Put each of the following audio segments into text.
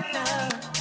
I know.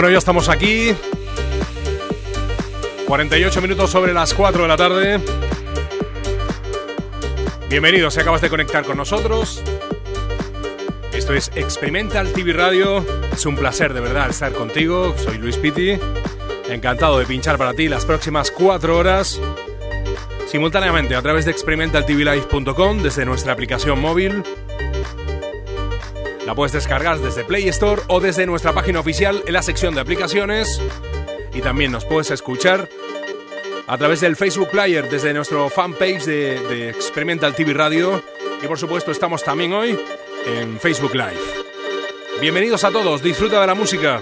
Bueno, ya estamos aquí. 48 minutos sobre las 4 de la tarde. Bienvenidos, si acabas de conectar con nosotros. Esto es Experimental TV Radio. Es un placer de verdad estar contigo. Soy Luis Pitti. Encantado de pinchar para ti las próximas 4 horas. Simultáneamente a través de experimentaltvlive.com desde nuestra aplicación móvil la puedes descargar desde Play Store o desde nuestra página oficial en la sección de aplicaciones. Y también nos puedes escuchar a través del Facebook Player desde nuestro fanpage de, de Experimental TV Radio. Y por supuesto estamos también hoy en Facebook Live. Bienvenidos a todos, disfruta de la música.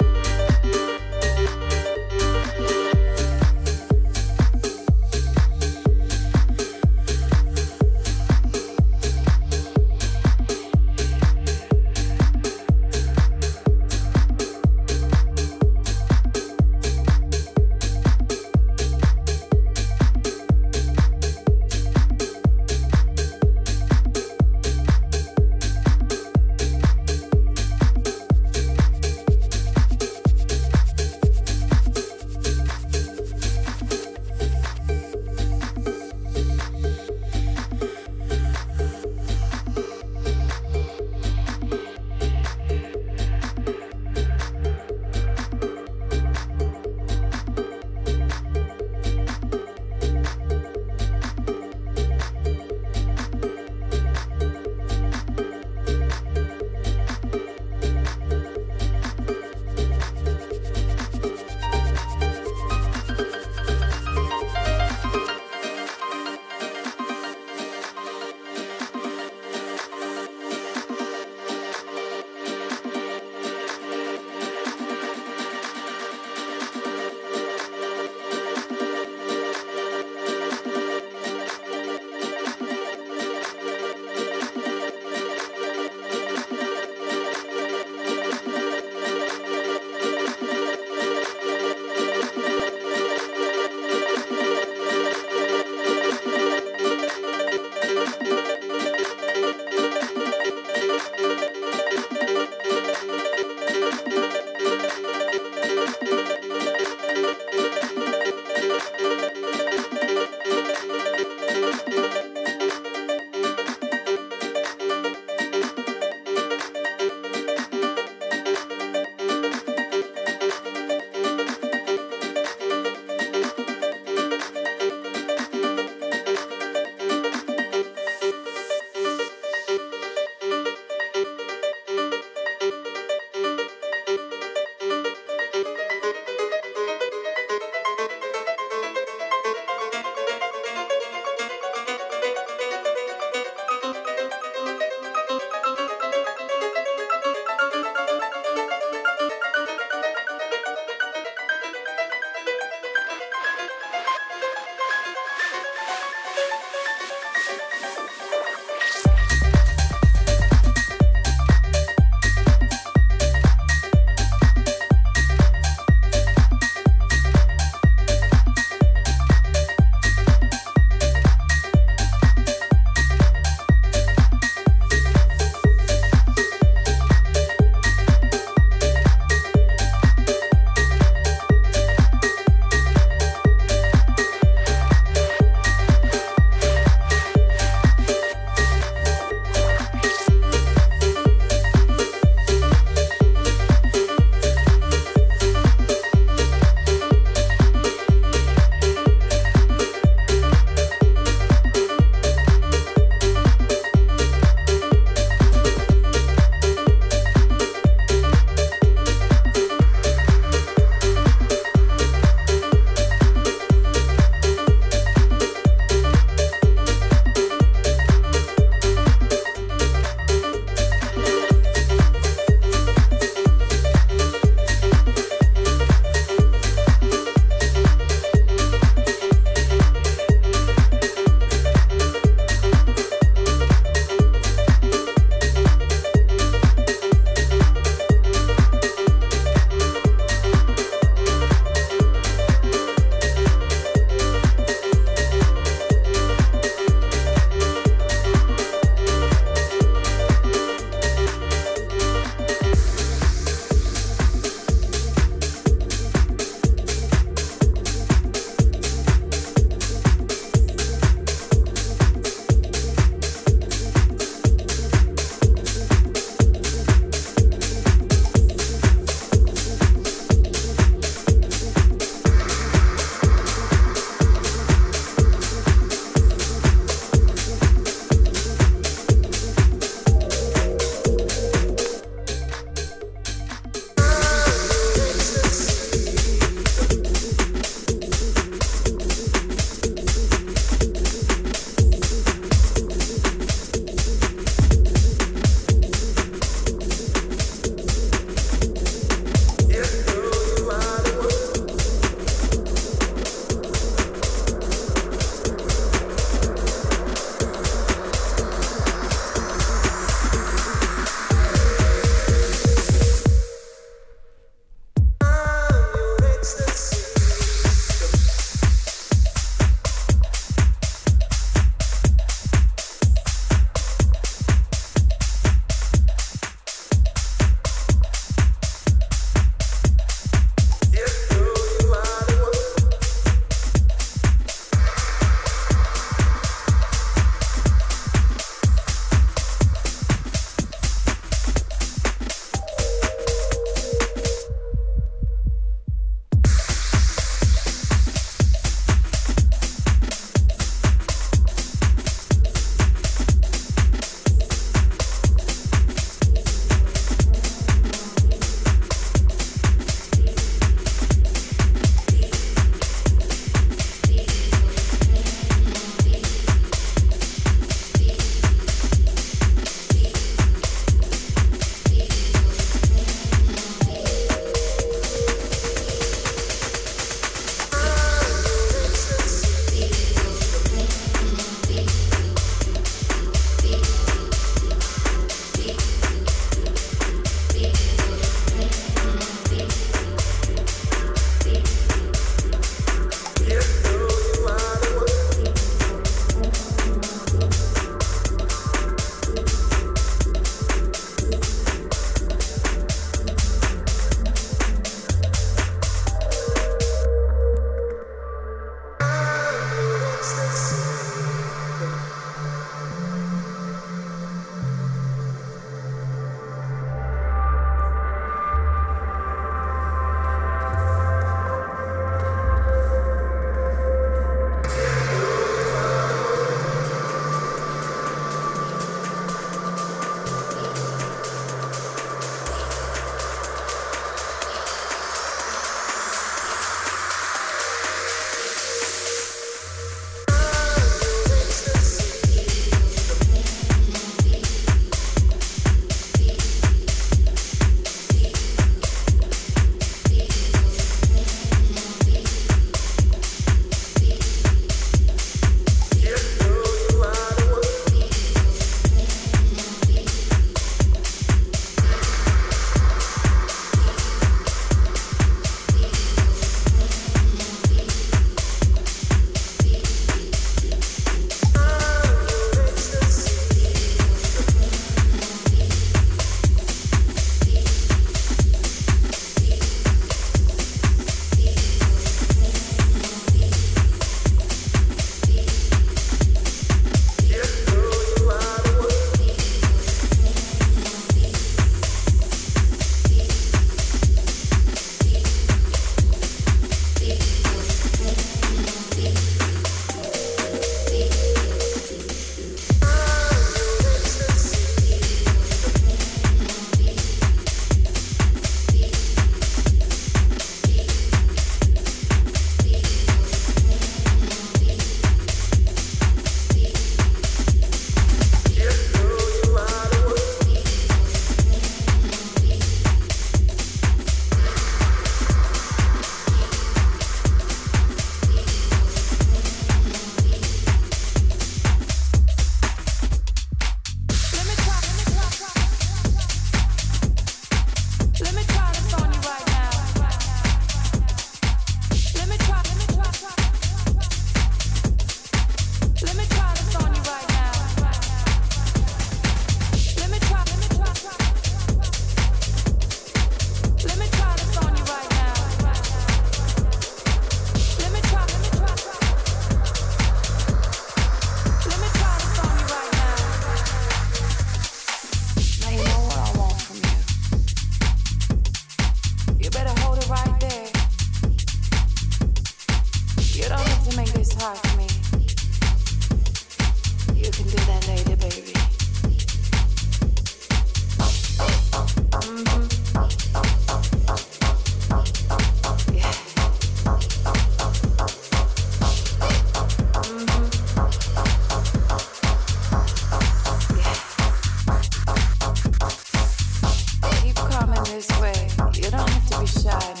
inside.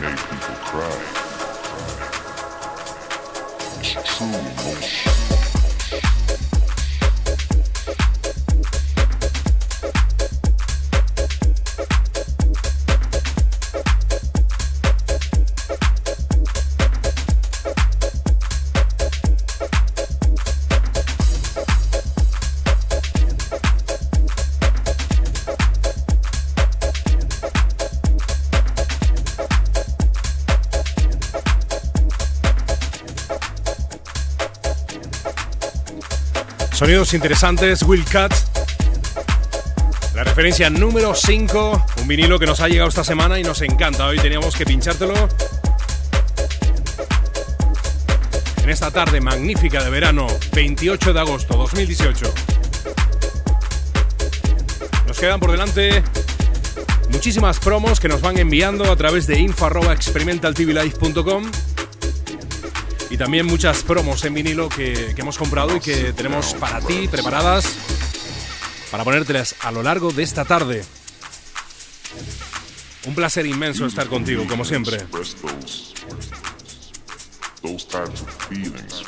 made people cry. It's true. Sonidos interesantes, Will Cut. La referencia número 5, un vinilo que nos ha llegado esta semana y nos encanta. Hoy teníamos que pinchártelo. En esta tarde magnífica de verano, 28 de agosto 2018. Nos quedan por delante muchísimas promos que nos van enviando a través de info.experimentaltvlife.com y también muchas promos en vinilo que, que, hemos comprado y que tenemos para ti preparadas para ponértelas a lo largo de esta tarde. Un placer inmenso estar contigo, como siempre. Music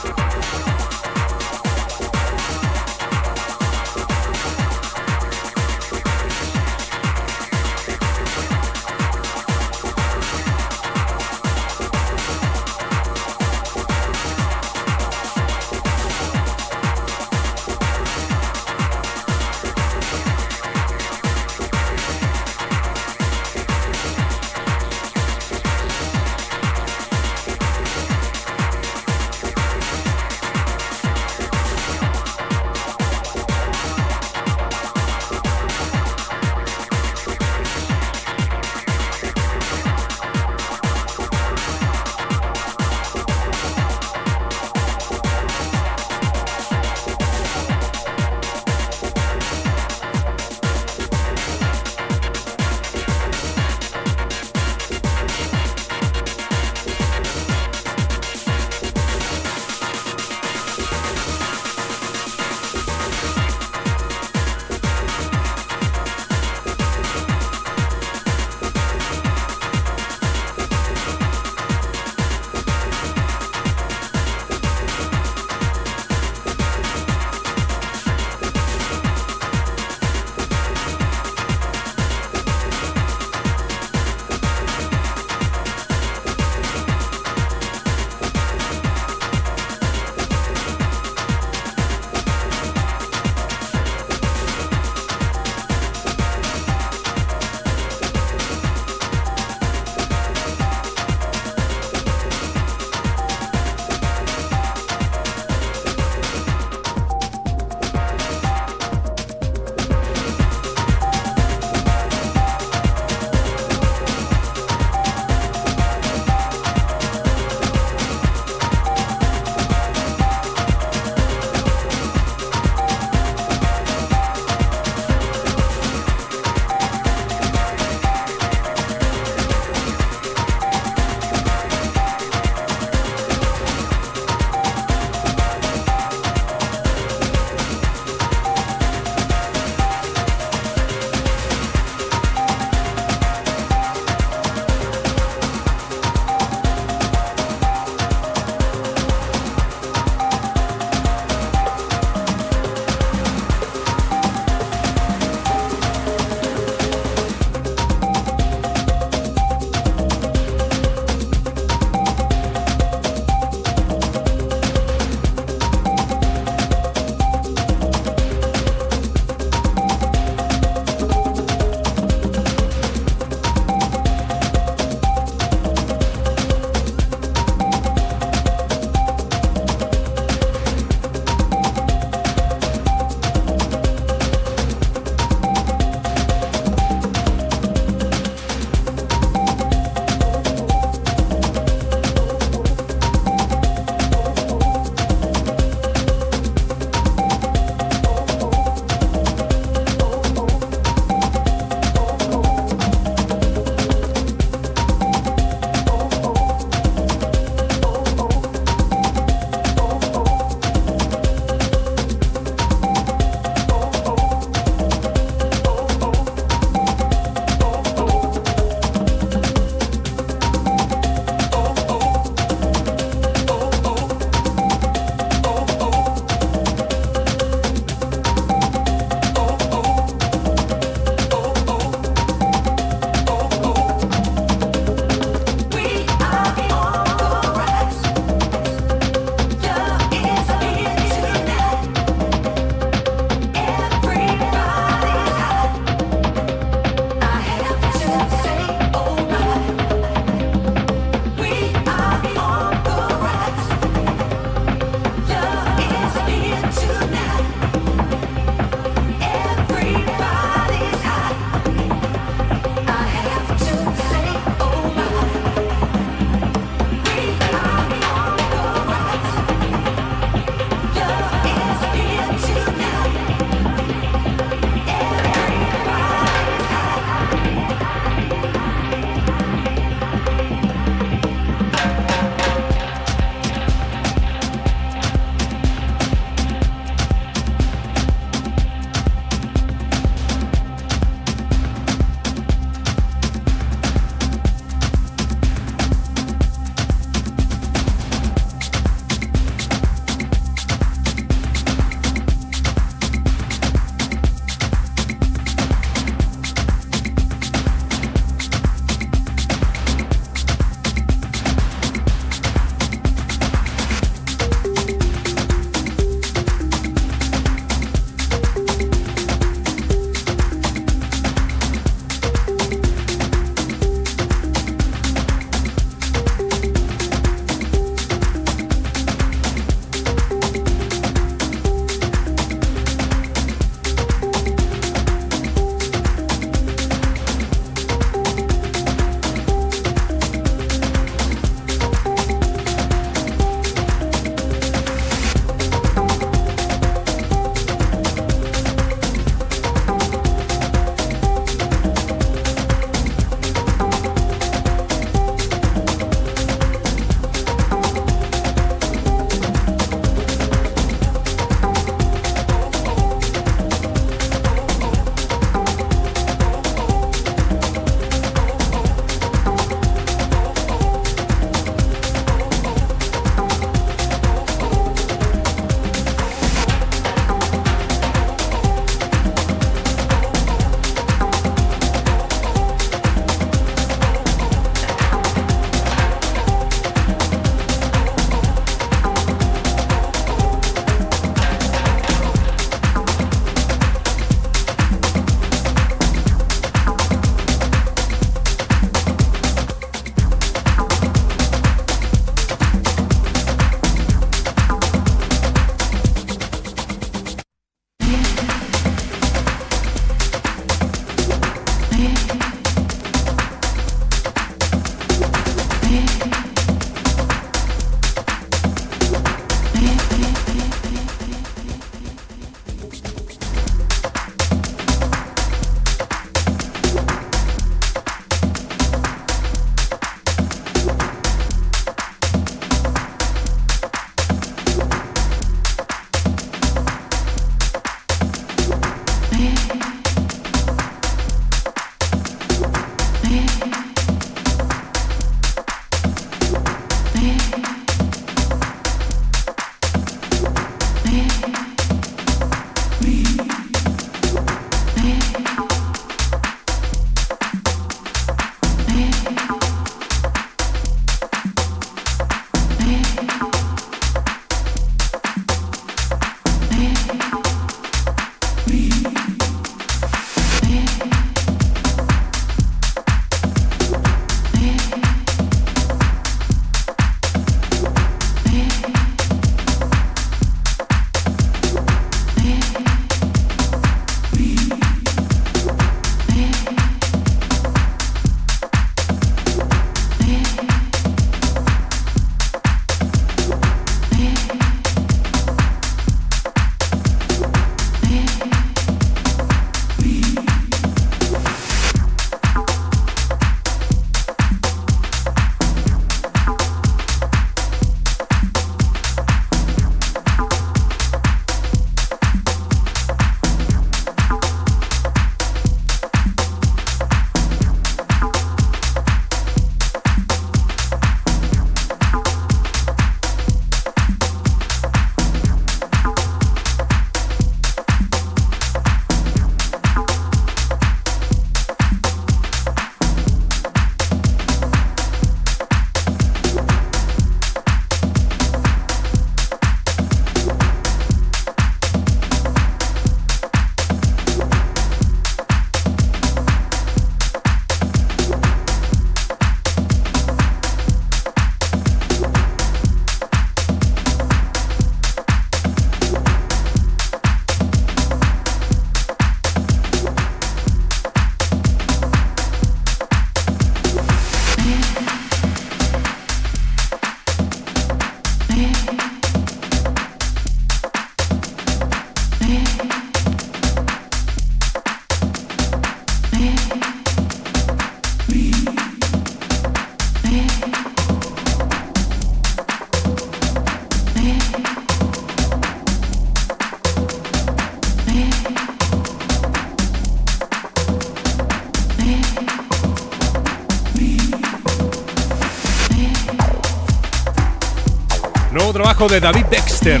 de David Dexter.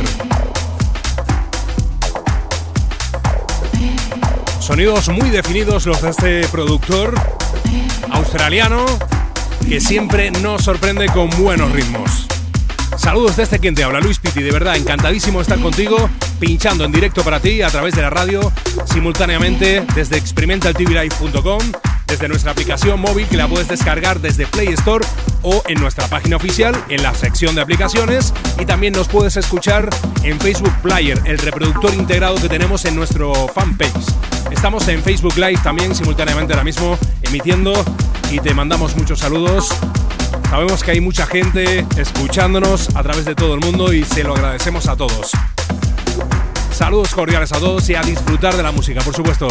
Sonidos muy definidos los de este productor australiano que siempre nos sorprende con buenos ritmos. Saludos desde quien te habla, Luis Pitti. De verdad, encantadísimo estar contigo, pinchando en directo para ti a través de la radio, simultáneamente desde experimentaltvlive.com, desde nuestra aplicación móvil que la puedes descargar desde Play Store o en nuestra página oficial en la sección de aplicaciones y también nos puedes escuchar en Facebook Player, el reproductor integrado que tenemos en nuestro fanpage. Estamos en Facebook Live también simultáneamente ahora mismo emitiendo y te mandamos muchos saludos. Sabemos que hay mucha gente escuchándonos a través de todo el mundo y se lo agradecemos a todos. Saludos cordiales a todos y a disfrutar de la música, por supuesto.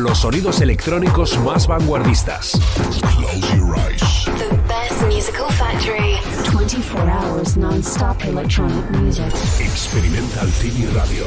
Con los sonidos electrónicos más vanguardistas. Close your eyes. The best musical factory. 24 hours non-stop electronic music. Experimental TV Radio.